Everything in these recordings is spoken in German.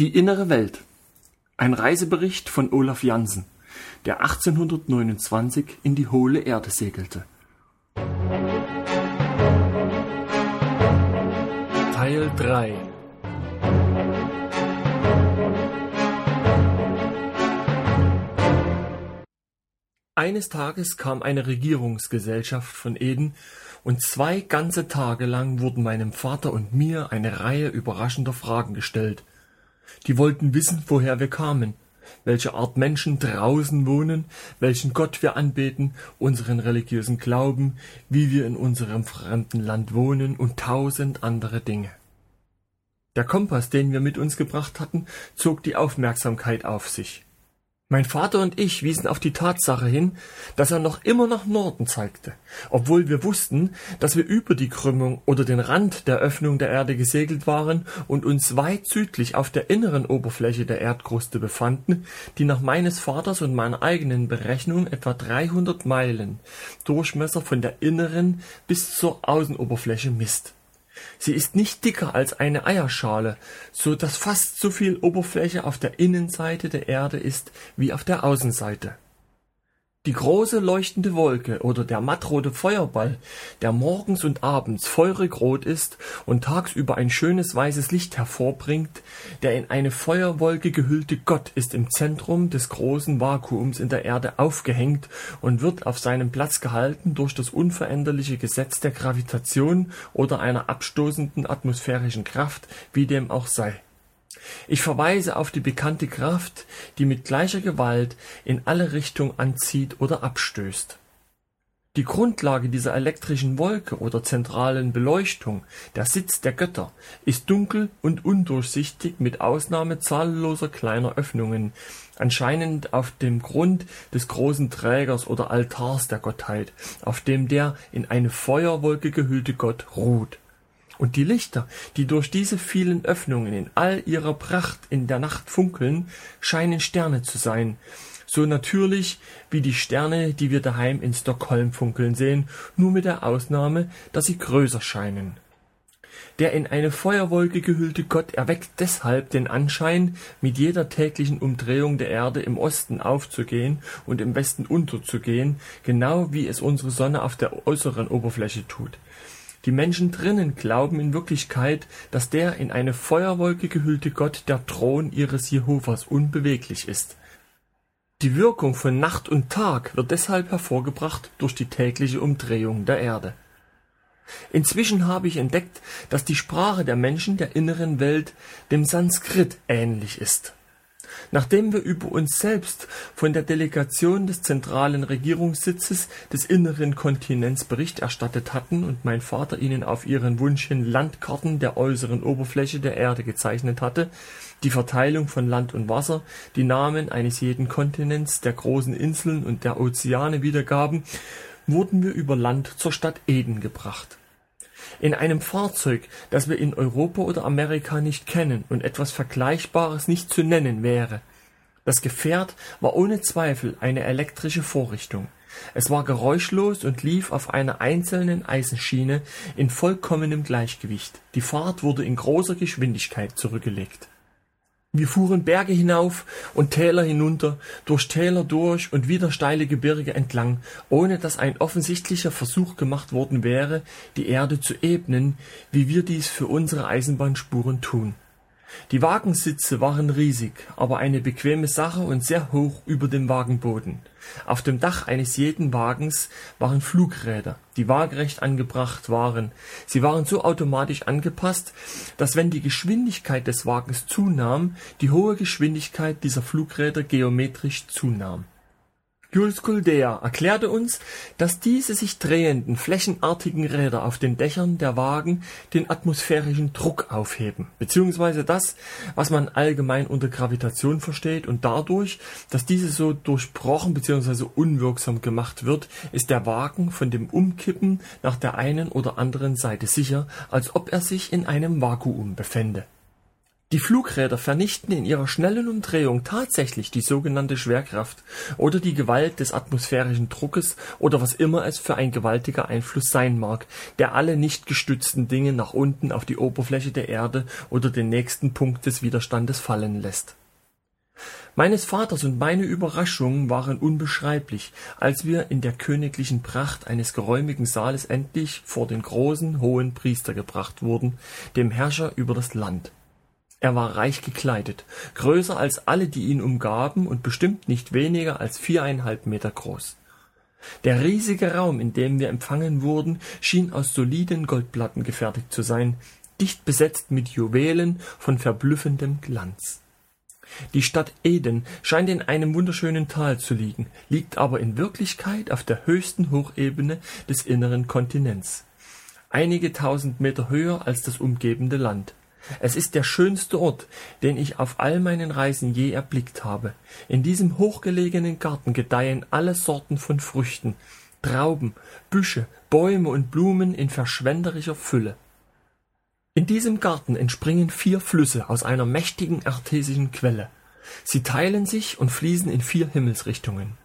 Die innere Welt. Ein Reisebericht von Olaf Jansen, der 1829 in die hohle Erde segelte. Teil 3 Eines Tages kam eine Regierungsgesellschaft von Eden und zwei ganze Tage lang wurden meinem Vater und mir eine Reihe überraschender Fragen gestellt. Die wollten wissen, woher wir kamen, welche Art Menschen draußen wohnen, welchen Gott wir anbeten, unseren religiösen Glauben, wie wir in unserem fremden Land wohnen und tausend andere Dinge. Der Kompass, den wir mit uns gebracht hatten, zog die Aufmerksamkeit auf sich. Mein Vater und ich wiesen auf die Tatsache hin, dass er noch immer nach Norden zeigte, obwohl wir wussten, dass wir über die Krümmung oder den Rand der Öffnung der Erde gesegelt waren und uns weit südlich auf der inneren Oberfläche der Erdkruste befanden, die nach meines Vaters und meiner eigenen Berechnung etwa 300 Meilen Durchmesser von der inneren bis zur Außenoberfläche misst Sie ist nicht dicker als eine Eierschale, so dass fast so viel Oberfläche auf der Innenseite der Erde ist wie auf der Außenseite die große leuchtende Wolke oder der mattrote Feuerball, der morgens und abends feurig rot ist und tagsüber ein schönes weißes Licht hervorbringt, der in eine Feuerwolke gehüllte Gott ist im Zentrum des großen Vakuums in der Erde aufgehängt und wird auf seinem Platz gehalten durch das unveränderliche Gesetz der Gravitation oder einer abstoßenden atmosphärischen Kraft, wie dem auch sei ich verweise auf die bekannte Kraft, die mit gleicher Gewalt in alle Richtungen anzieht oder abstößt. Die Grundlage dieser elektrischen Wolke oder zentralen Beleuchtung, der Sitz der Götter, ist dunkel und undurchsichtig mit Ausnahme zahlloser kleiner Öffnungen, anscheinend auf dem Grund des großen Trägers oder Altars der Gottheit, auf dem der in eine Feuerwolke gehüllte Gott ruht und die Lichter, die durch diese vielen Öffnungen in all ihrer Pracht in der Nacht funkeln, scheinen Sterne zu sein, so natürlich wie die Sterne, die wir daheim in Stockholm funkeln sehen, nur mit der Ausnahme, dass sie größer scheinen. Der in eine Feuerwolke gehüllte Gott erweckt deshalb den Anschein, mit jeder täglichen Umdrehung der Erde im Osten aufzugehen und im Westen unterzugehen, genau wie es unsere Sonne auf der äußeren Oberfläche tut. Die Menschen drinnen glauben in Wirklichkeit, dass der in eine Feuerwolke gehüllte Gott der Thron ihres Jehovas unbeweglich ist. Die Wirkung von Nacht und Tag wird deshalb hervorgebracht durch die tägliche Umdrehung der Erde. Inzwischen habe ich entdeckt, dass die Sprache der Menschen der inneren Welt dem Sanskrit ähnlich ist Nachdem wir über uns selbst von der Delegation des zentralen Regierungssitzes des inneren Kontinents Bericht erstattet hatten und mein Vater ihnen auf ihren Wunsch hin Landkarten der äußeren Oberfläche der Erde gezeichnet hatte, die Verteilung von Land und Wasser, die Namen eines jeden Kontinents, der großen Inseln und der Ozeane wiedergaben, wurden wir über Land zur Stadt Eden gebracht in einem Fahrzeug, das wir in Europa oder Amerika nicht kennen und etwas Vergleichbares nicht zu nennen wäre. Das Gefährt war ohne Zweifel eine elektrische Vorrichtung. Es war geräuschlos und lief auf einer einzelnen Eisenschiene in vollkommenem Gleichgewicht. Die Fahrt wurde in großer Geschwindigkeit zurückgelegt wir fuhren Berge hinauf und Täler hinunter, durch Täler durch und wieder steile Gebirge entlang, ohne dass ein offensichtlicher Versuch gemacht worden wäre, die Erde zu ebnen, wie wir dies für unsere Eisenbahnspuren tun die Wagensitze waren riesig, aber eine bequeme Sache und sehr hoch über dem Wagenboden. Auf dem Dach eines jeden Wagens waren Flugräder, die waagerecht angebracht waren. Sie waren so automatisch angepasst, dass wenn die Geschwindigkeit des Wagens zunahm, die hohe Geschwindigkeit dieser Flugräder geometrisch zunahm Jules Kuldea erklärte uns, dass diese sich drehenden, flächenartigen Räder auf den Dächern der Wagen den atmosphärischen Druck aufheben, beziehungsweise das, was man allgemein unter Gravitation versteht, und dadurch, dass diese so durchbrochen beziehungsweise unwirksam gemacht wird, ist der Wagen von dem Umkippen nach der einen oder anderen Seite sicher, als ob er sich in einem Vakuum befände Die Flugräder vernichten in ihrer schnellen Umdrehung tatsächlich die sogenannte Schwerkraft oder die Gewalt des atmosphärischen Druckes oder was immer es für ein gewaltiger Einfluss sein mag, der alle nicht gestützten Dinge nach unten auf die Oberfläche der Erde oder den nächsten Punkt des Widerstandes fallen lässt. Meines Vaters und meine Überraschung waren unbeschreiblich, als wir in der königlichen Pracht eines geräumigen Saales endlich vor den großen, hohen Priester gebracht wurden, dem Herrscher über das Land. Er war reich gekleidet, größer als alle, die ihn umgaben, und bestimmt nicht weniger als viereinhalb Meter groß. Der riesige Raum, in dem wir empfangen wurden, schien aus soliden Goldplatten gefertigt zu sein, dicht besetzt mit Juwelen von verblüffendem Glanz. Die Stadt Eden scheint in einem wunderschönen Tal zu liegen, liegt aber in Wirklichkeit auf der höchsten Hochebene des inneren Kontinents, einige tausend Meter höher als das umgebende Land. Es ist der schönste Ort, den ich auf all meinen Reisen je erblickt habe. In diesem hochgelegenen Garten gedeihen alle Sorten von Früchten, Trauben, Büsche, Bäume und Blumen in verschwenderischer Fülle. In diesem Garten entspringen vier Flüsse aus einer mächtigen artesischen Quelle. Sie teilen sich und fließen in vier Himmelsrichtungen.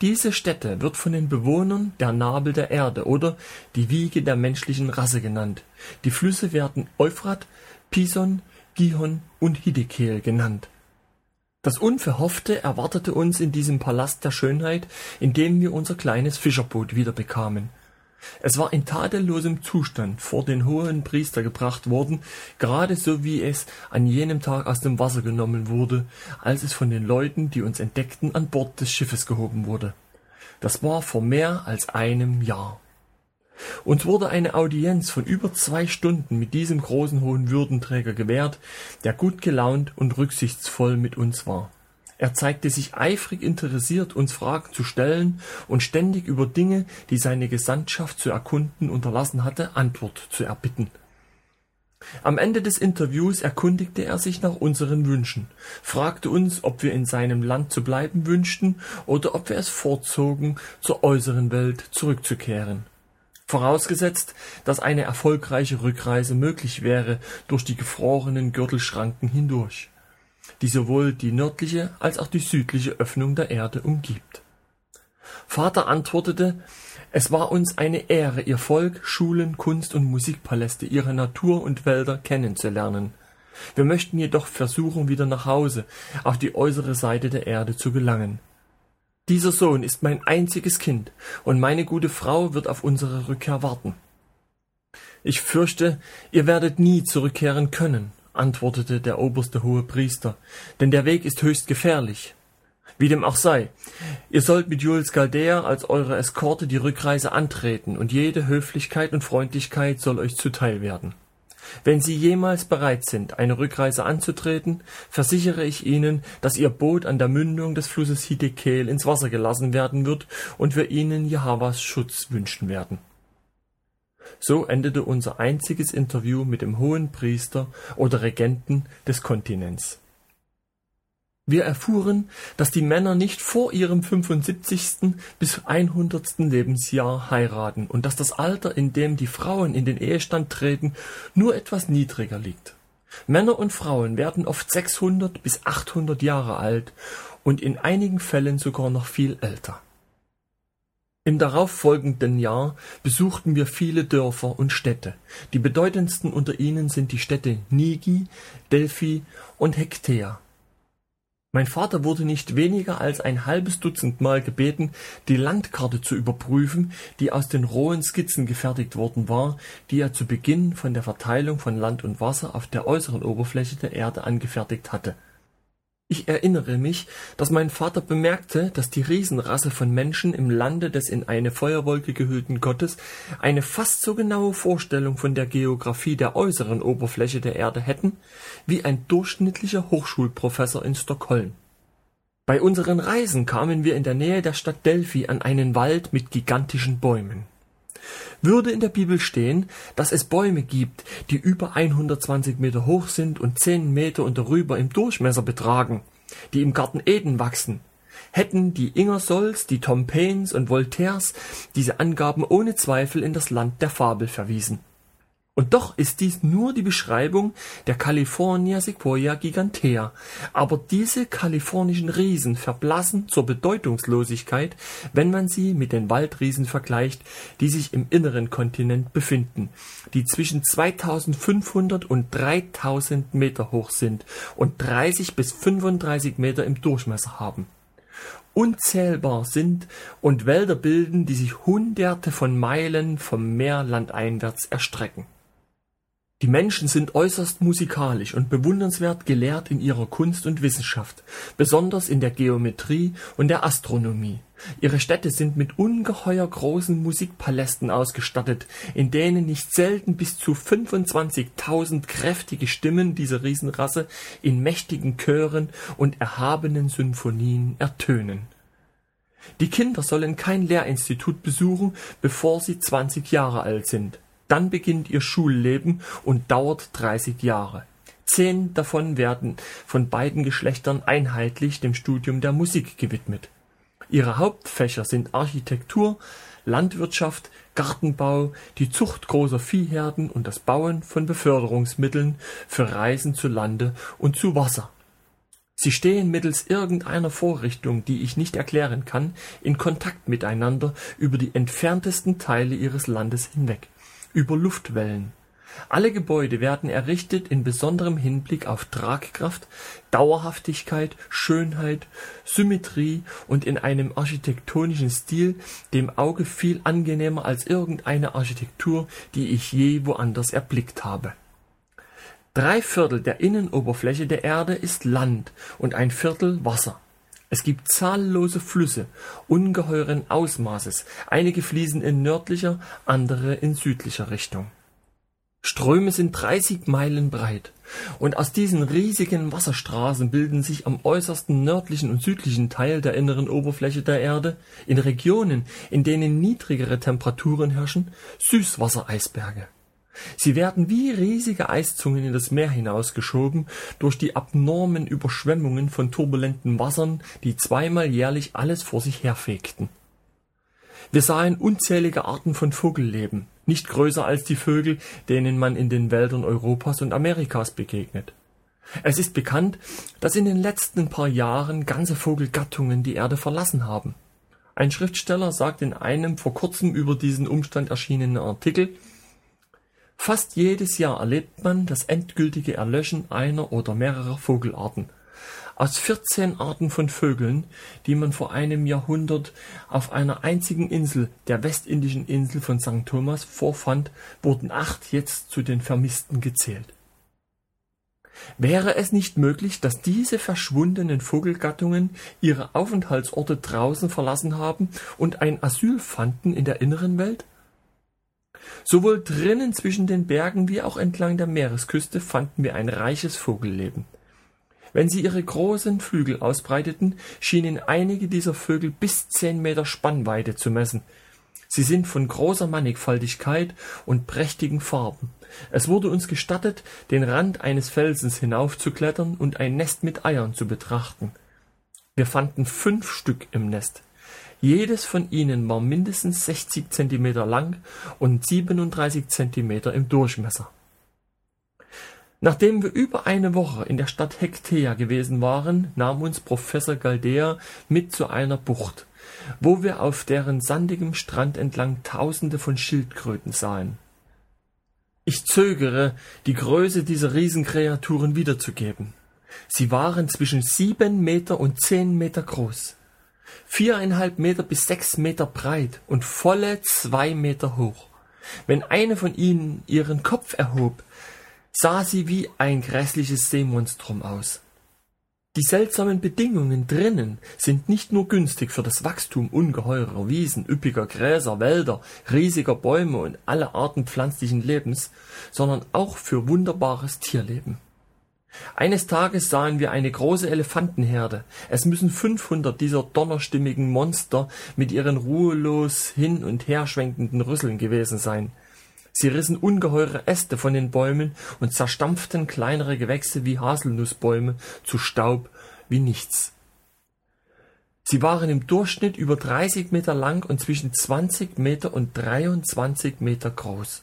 Diese Stätte wird von den Bewohnern der Nabel der Erde oder die Wiege der menschlichen Rasse genannt. Die Flüsse werden Euphrat, Pison, Gihon und Hiddekel genannt. Das Unverhoffte erwartete uns in diesem Palast der Schönheit, in dem wir unser kleines Fischerboot wiederbekamen. Es war in tadellosem Zustand vor den hohen Priester gebracht worden, gerade so wie es an jenem Tag aus dem Wasser genommen wurde, als es von den Leuten, die uns entdeckten, an Bord des Schiffes gehoben wurde. Das war vor mehr als einem Jahr. Uns wurde eine Audienz von über zwei Stunden mit diesem großen hohen Würdenträger gewährt, der gut gelaunt und rücksichtsvoll mit uns war. Er zeigte sich eifrig interessiert, uns Fragen zu stellen und ständig über Dinge, die seine Gesandtschaft zu erkunden unterlassen hatte, Antwort zu erbitten. Am Ende des Interviews erkundigte er sich nach unseren Wünschen, fragte uns, ob wir in seinem Land zu bleiben wünschten oder ob wir es vorzogen, zur äußeren Welt zurückzukehren vorausgesetzt, dass eine erfolgreiche Rückreise möglich wäre durch die gefrorenen Gürtelschranken hindurch, die sowohl die nördliche als auch die südliche Öffnung der Erde umgibt. Vater antwortete, es war uns eine Ehre, ihr Volk, Schulen, Kunst und Musikpaläste, ihre Natur und Wälder kennenzulernen. Wir möchten jedoch versuchen, wieder nach Hause, auf die äußere Seite der Erde zu gelangen. Dieser Sohn ist mein einziges Kind, und meine gute Frau wird auf unsere Rückkehr warten. Ich fürchte, ihr werdet nie zurückkehren können, antwortete der oberste hohe Priester, denn der Weg ist höchst gefährlich. Wie dem auch sei, ihr sollt mit Jules Galdea als eure Eskorte die Rückreise antreten, und jede Höflichkeit und Freundlichkeit soll euch zuteil werden. Wenn Sie jemals bereit sind, eine Rückreise anzutreten, versichere ich Ihnen, dass Ihr Boot an der Mündung des Flusses Hiddekel ins Wasser gelassen werden wird und wir Ihnen Jehavas Schutz wünschen werden. So endete unser einziges Interview mit dem hohen Priester oder Regenten des Kontinents. Wir erfuhren, dass die Männer nicht vor ihrem 75. bis 100. Lebensjahr heiraten und dass das Alter, in dem die Frauen in den Ehestand treten, nur etwas niedriger liegt. Männer und Frauen werden oft 600 bis 800 Jahre alt und in einigen Fällen sogar noch viel älter. Im darauffolgenden Jahr besuchten wir viele Dörfer und Städte. Die bedeutendsten unter ihnen sind die Städte Nigi, Delphi und Hektea. Mein Vater wurde nicht weniger als ein halbes Dutzend Mal gebeten, die Landkarte zu überprüfen, die aus den rohen Skizzen gefertigt worden war, die er zu Beginn von der Verteilung von Land und Wasser auf der äußeren Oberfläche der Erde angefertigt hatte ich erinnere mich, dass mein Vater bemerkte, dass die Riesenrasse von Menschen im Lande des in eine Feuerwolke gehüllten Gottes eine fast so genaue Vorstellung von der Geographie der äußeren Oberfläche der Erde hätten wie ein durchschnittlicher Hochschulprofessor in Stockholm. Bei unseren Reisen kamen wir in der Nähe der Stadt Delphi an einen Wald mit gigantischen Bäumen. Würde in der Bibel stehen, dass es Bäume gibt, die über 120 Meter hoch sind und 10 Meter und darüber im Durchmesser betragen, die im Garten Eden wachsen, hätten die Ingersolls, die Tom Paines und Voltaires diese Angaben ohne Zweifel in das Land der Fabel verwiesen. Und doch ist dies nur die Beschreibung der California Sequoia gigantea. Aber diese kalifornischen Riesen verblassen zur Bedeutungslosigkeit, wenn man sie mit den Waldriesen vergleicht, die sich im inneren Kontinent befinden, die zwischen 2500 und 3000 Meter hoch sind und 30 bis 35 Meter im Durchmesser haben unzählbar sind und Wälder bilden, die sich hunderte von Meilen vom Meer landeinwärts erstrecken. Die Menschen sind äußerst musikalisch und bewundernswert gelehrt in ihrer Kunst und Wissenschaft, besonders in der Geometrie und der Astronomie. Ihre Städte sind mit ungeheuer großen Musikpalästen ausgestattet, in denen nicht selten bis zu 25.000 kräftige Stimmen dieser Riesenrasse in mächtigen Chören und erhabenen Symphonien ertönen. Die Kinder sollen kein Lehrinstitut besuchen, bevor sie 20 Jahre alt sind dann beginnt ihr Schulleben und dauert 30 Jahre. Zehn davon werden von beiden Geschlechtern einheitlich dem Studium der Musik gewidmet. Ihre Hauptfächer sind Architektur, Landwirtschaft, Gartenbau, die Zucht großer Viehherden und das Bauen von Beförderungsmitteln für Reisen zu Lande und zu Wasser. Sie stehen mittels irgendeiner Vorrichtung, die ich nicht erklären kann, in Kontakt miteinander über die entferntesten Teile ihres Landes hinweg über Luftwellen. Alle Gebäude werden errichtet in besonderem Hinblick auf Tragkraft, Dauerhaftigkeit, Schönheit, Symmetrie und in einem architektonischen Stil, dem Auge viel angenehmer als irgendeine Architektur, die ich je woanders erblickt habe. Drei Viertel der Innenoberfläche der Erde ist Land und ein Viertel Wasser. Es gibt zahllose Flüsse ungeheuren Ausmaßes, einige fließen in nördlicher, andere in südlicher Richtung. Ströme sind 30 Meilen breit, und aus diesen riesigen Wasserstraßen bilden sich am äußersten nördlichen und südlichen Teil der inneren Oberfläche der Erde, in Regionen, in denen niedrigere Temperaturen herrschen, Süßwassereisberge Sie werden wie riesige Eiszungen in das Meer hinausgeschoben durch die abnormen Überschwemmungen von turbulenten Wassern, die zweimal jährlich alles vor sich herfegten. Wir sahen unzählige Arten von Vogelleben, nicht größer als die Vögel, denen man in den Wäldern Europas und Amerikas begegnet. Es ist bekannt, dass in den letzten paar Jahren ganze Vogelgattungen die Erde verlassen haben. Ein Schriftsteller sagt in einem vor kurzem über diesen Umstand erschienenen Artikel Fast jedes Jahr erlebt man das endgültige Erlöschen einer oder mehrerer Vogelarten. Aus 14 Arten von Vögeln, die man vor einem Jahrhundert auf einer einzigen Insel, der westindischen Insel von St. Thomas, vorfand, wurden acht jetzt zu den Vermissten gezählt. Wäre es nicht möglich, dass diese verschwundenen Vogelgattungen ihre Aufenthaltsorte draußen verlassen haben und ein Asyl fanden in der inneren Welt? Sowohl drinnen zwischen den Bergen wie auch entlang der Meeresküste fanden wir ein reiches Vogelleben. Wenn sie ihre großen Flügel ausbreiteten, schienen einige dieser Vögel bis zehn Meter Spannweite zu messen. Sie sind von großer Mannigfaltigkeit und prächtigen Farben. Es wurde uns gestattet, den Rand eines Felsens hinaufzuklettern und ein Nest mit Eiern zu betrachten. Wir fanden fünf Stück im Nest. Jedes von ihnen war mindestens 60 Zentimeter lang und 37 Zentimeter im Durchmesser. Nachdem wir über eine Woche in der Stadt Hektea gewesen waren, nahm uns Professor Galdea mit zu einer Bucht, wo wir auf deren sandigem Strand entlang Tausende von Schildkröten sahen. Ich zögere, die Größe dieser Riesenkreaturen wiederzugeben. Sie waren zwischen sieben Meter und zehn Meter groß viereinhalb Meter bis sechs Meter breit und volle zwei Meter hoch. Wenn eine von ihnen ihren Kopf erhob, sah sie wie ein grässliches Seemonstrum aus. Die seltsamen Bedingungen drinnen sind nicht nur günstig für das Wachstum ungeheurer Wiesen, üppiger Gräser, Wälder, riesiger Bäume und alle Arten pflanzlichen Lebens, sondern auch für wunderbares Tierleben. Eines Tages sahen wir eine große Elefantenherde. Es müssen fünfhundert dieser donnerstimmigen Monster mit ihren ruhelos hin und her schwenkenden Rüsseln gewesen sein. Sie rissen ungeheure Äste von den Bäumen und zerstampften kleinere Gewächse wie Haselnussbäume zu Staub wie nichts. Sie waren im Durchschnitt über 30 Meter lang und zwischen 20 Meter und 23 Meter groß.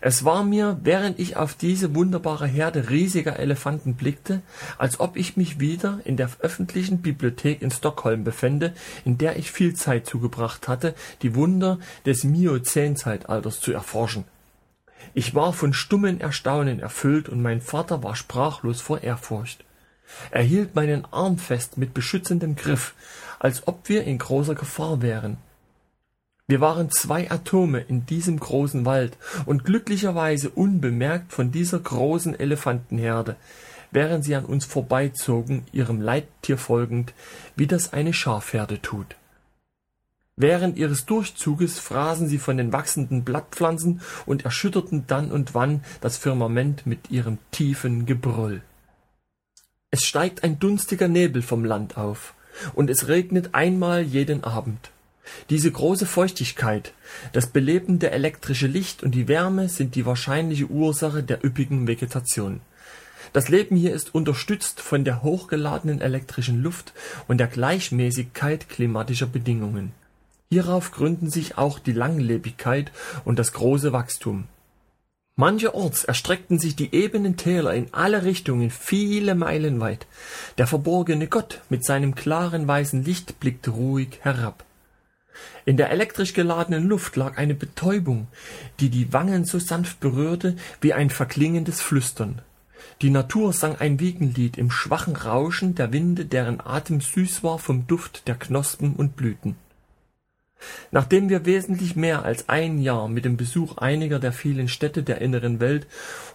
Es war mir, während ich auf diese wunderbare Herde riesiger Elefanten blickte, als ob ich mich wieder in der öffentlichen Bibliothek in Stockholm befände, in der ich viel Zeit zugebracht hatte, die Wunder des Miozänzeitalters zu erforschen. Ich war von stummen Erstaunen erfüllt und mein Vater war sprachlos vor Ehrfurcht. Er hielt meinen Arm fest mit beschützendem Griff, als ob wir in großer Gefahr wären. Wir waren zwei Atome in diesem großen Wald und glücklicherweise unbemerkt von dieser großen Elefantenherde, während sie an uns vorbeizogen, ihrem Leittier folgend, wie das eine Schafherde tut. Während ihres Durchzuges fraßen sie von den wachsenden Blattpflanzen und erschütterten dann und wann das Firmament mit ihrem tiefen Gebrüll. Es steigt ein dunstiger Nebel vom Land auf, und es regnet einmal jeden Abend. Diese große Feuchtigkeit, das belebende elektrische Licht und die Wärme sind die wahrscheinliche Ursache der üppigen Vegetation. Das Leben hier ist unterstützt von der hochgeladenen elektrischen Luft und der Gleichmäßigkeit klimatischer Bedingungen. Hierauf gründen sich auch die Langlebigkeit und das große Wachstum. Mancherorts erstreckten sich die ebenen Täler in alle Richtungen viele Meilen weit. Der verborgene Gott mit seinem klaren weißen Licht blickte ruhig herab. In der elektrisch geladenen Luft lag eine Betäubung, die die Wangen so sanft berührte wie ein verklingendes Flüstern. Die Natur sang ein Wiegenlied im schwachen Rauschen der Winde, deren Atem süß war vom Duft der Knospen und Blüten. Nachdem wir wesentlich mehr als ein Jahr mit dem Besuch einiger der vielen Städte der inneren Welt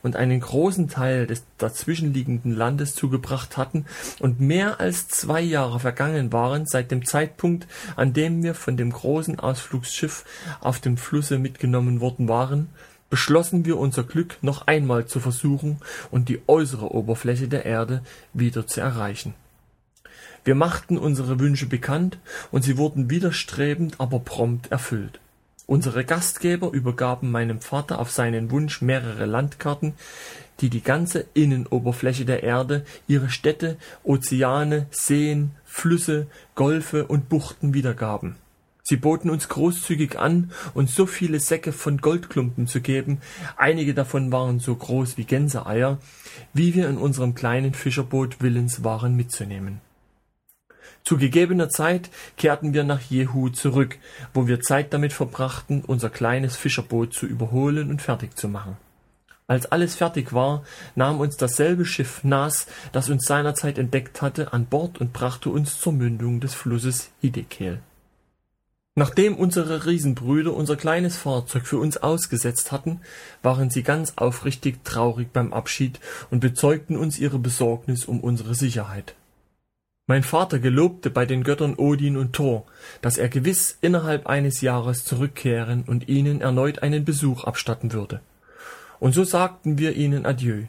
und einen großen Teil des dazwischenliegenden Landes zugebracht hatten und mehr als zwei Jahre vergangen waren seit dem Zeitpunkt, an dem wir von dem großen Ausflugsschiff auf dem Flusse mitgenommen worden waren, beschlossen wir unser Glück noch einmal zu versuchen und die äußere Oberfläche der Erde wieder zu erreichen. Wir machten unsere Wünsche bekannt, und sie wurden widerstrebend, aber prompt erfüllt. Unsere Gastgeber übergaben meinem Vater auf seinen Wunsch mehrere Landkarten, die die ganze Innenoberfläche der Erde, ihre Städte, Ozeane, Seen, Flüsse, Golfe und Buchten wiedergaben. Sie boten uns großzügig an, uns so viele Säcke von Goldklumpen zu geben, einige davon waren so groß wie Gänseeier, wie wir in unserem kleinen Fischerboot willens waren mitzunehmen. Zu gegebener Zeit kehrten wir nach Jehu zurück, wo wir Zeit damit verbrachten, unser kleines Fischerboot zu überholen und fertig zu machen. Als alles fertig war, nahm uns dasselbe Schiff Nas, das uns seinerzeit entdeckt hatte, an Bord und brachte uns zur Mündung des Flusses Hiddekel. Nachdem unsere Riesenbrüder unser kleines Fahrzeug für uns ausgesetzt hatten, waren sie ganz aufrichtig traurig beim Abschied und bezeugten uns ihre Besorgnis um unsere Sicherheit. Mein Vater gelobte bei den Göttern Odin und Thor, dass er gewiss innerhalb eines Jahres zurückkehren und ihnen erneut einen Besuch abstatten würde. Und so sagten wir ihnen Adieu.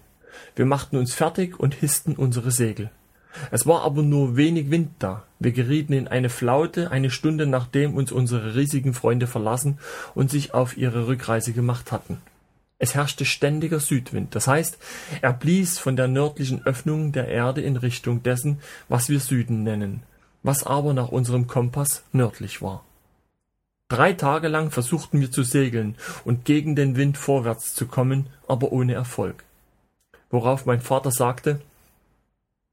Wir machten uns fertig und hissten unsere Segel. Es war aber nur wenig Wind da. Wir gerieten in eine Flaute eine Stunde nachdem uns unsere riesigen Freunde verlassen und sich auf ihre Rückreise gemacht hatten. Es herrschte ständiger Südwind, das heißt, er blies von der nördlichen Öffnung der Erde in Richtung dessen, was wir Süden nennen, was aber nach unserem Kompass nördlich war. Drei Tage lang versuchten wir zu segeln und gegen den Wind vorwärts zu kommen, aber ohne Erfolg. Worauf mein Vater sagte,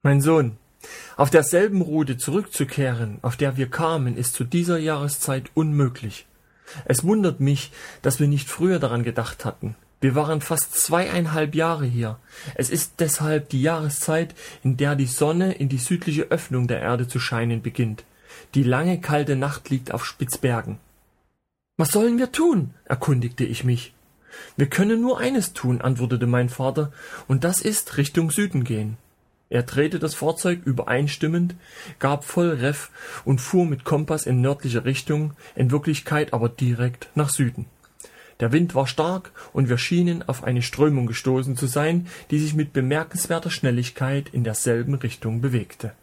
Mein Sohn, auf derselben Route zurückzukehren, auf der wir kamen, ist zu dieser Jahreszeit unmöglich. Es wundert mich, dass wir nicht früher daran gedacht hatten. Wir waren fast zweieinhalb Jahre hier. Es ist deshalb die Jahreszeit, in der die Sonne in die südliche Öffnung der Erde zu scheinen beginnt. Die lange kalte Nacht liegt auf Spitzbergen. Was sollen wir tun? erkundigte ich mich. Wir können nur eines tun, antwortete mein Vater, und das ist Richtung Süden gehen. Er drehte das Fahrzeug übereinstimmend, gab voll Reff und fuhr mit Kompass in nördliche Richtung, in Wirklichkeit aber direkt nach Süden. Der Wind war stark, und wir schienen auf eine Strömung gestoßen zu sein, die sich mit bemerkenswerter Schnelligkeit in derselben Richtung bewegte.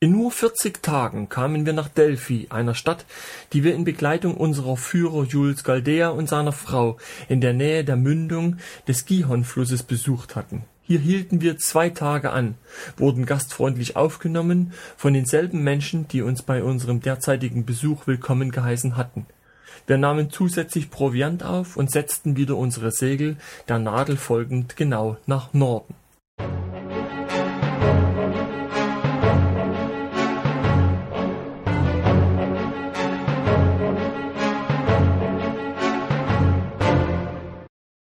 In nur vierzig Tagen kamen wir nach Delphi, einer Stadt, die wir in Begleitung unserer Führer Jules Galdea und seiner Frau in der Nähe der Mündung des Gihon-Flusses besucht hatten. Hier hielten wir zwei Tage an, wurden gastfreundlich aufgenommen von denselben Menschen, die uns bei unserem derzeitigen Besuch willkommen geheißen hatten. Wir nahmen zusätzlich Proviant auf und setzten wieder unsere Segel der Nadel folgend genau nach Norden.